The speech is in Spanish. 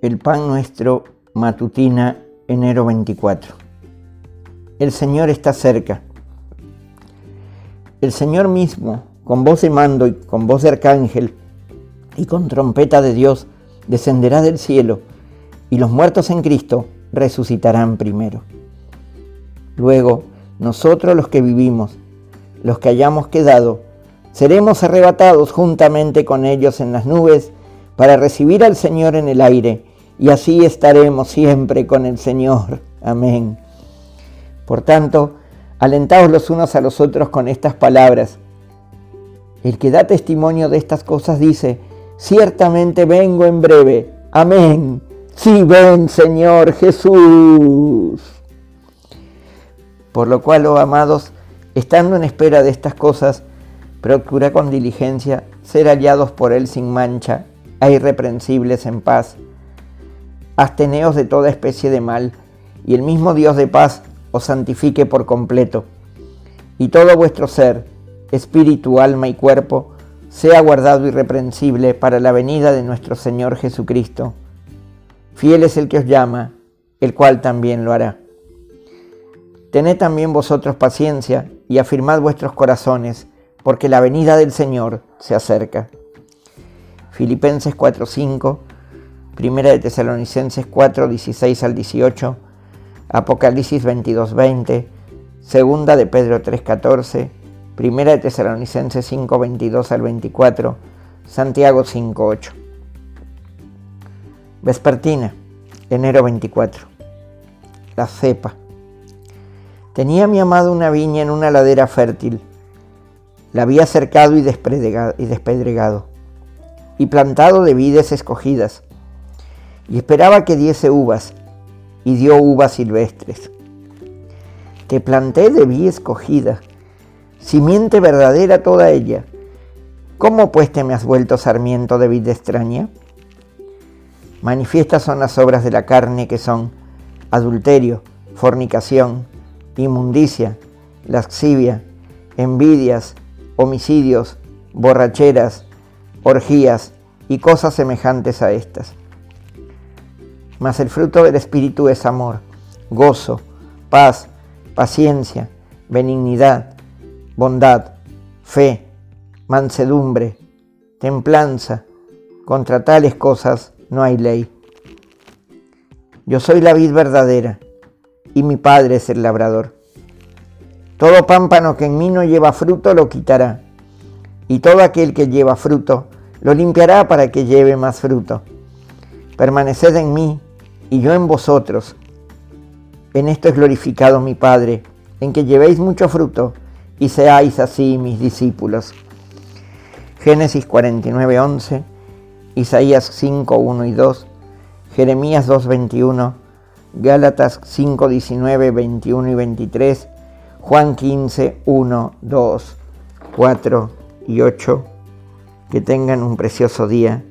El pan nuestro, matutina, enero 24. El Señor está cerca. El Señor mismo, con voz de mando y con voz de arcángel y con trompeta de Dios, descenderá del cielo y los muertos en Cristo resucitarán primero. Luego, nosotros los que vivimos, los que hayamos quedado, seremos arrebatados juntamente con ellos en las nubes para recibir al Señor en el aire y así estaremos siempre con el Señor. Amén. Por tanto, alentaos los unos a los otros con estas palabras. El que da testimonio de estas cosas dice, ciertamente vengo en breve. Amén. Sí, ven, Señor Jesús. Por lo cual, oh amados, estando en espera de estas cosas, procura con diligencia ser hallados por Él sin mancha e irreprensibles en paz Asteneos de toda especie de mal, y el mismo Dios de paz os santifique por completo, y todo vuestro ser, espíritu, alma y cuerpo, sea guardado irreprensible para la venida de nuestro Señor Jesucristo. Fiel es el que os llama, el cual también lo hará. Tened también vosotros paciencia y afirmad vuestros corazones, porque la venida del Señor se acerca. Filipenses 4:5 Primera de Tesalonicenses 4, 16 al 18, Apocalipsis 22, 20, Segunda de Pedro 3, 14, Primera de Tesalonicenses 5, 22 al 24, Santiago 5, 8. Vespertina, enero 24. La cepa. Tenía mi amado una viña en una ladera fértil. La había cercado y despedregado, y plantado de vides escogidas y esperaba que diese uvas, y dio uvas silvestres. Te planté de vid escogida, simiente verdadera toda ella. ¿Cómo pues te me has vuelto sarmiento de vid extraña? Manifiestas son las obras de la carne que son adulterio, fornicación, inmundicia, lascivia, envidias, homicidios, borracheras, orgías y cosas semejantes a estas mas el fruto del Espíritu es amor, gozo, paz, paciencia, benignidad, bondad, fe, mansedumbre, templanza. Contra tales cosas no hay ley. Yo soy la vid verdadera y mi Padre es el labrador. Todo pámpano que en mí no lleva fruto lo quitará, y todo aquel que lleva fruto lo limpiará para que lleve más fruto. Permaneced en mí y yo en vosotros. En esto es glorificado mi Padre, en que llevéis mucho fruto y seáis así mis discípulos. Génesis 49, 11, Isaías 5, 1 y 2, Jeremías 2, 21, Gálatas 5, 19, 21 y 23, Juan 15, 1, 2, 4 y 8. Que tengan un precioso día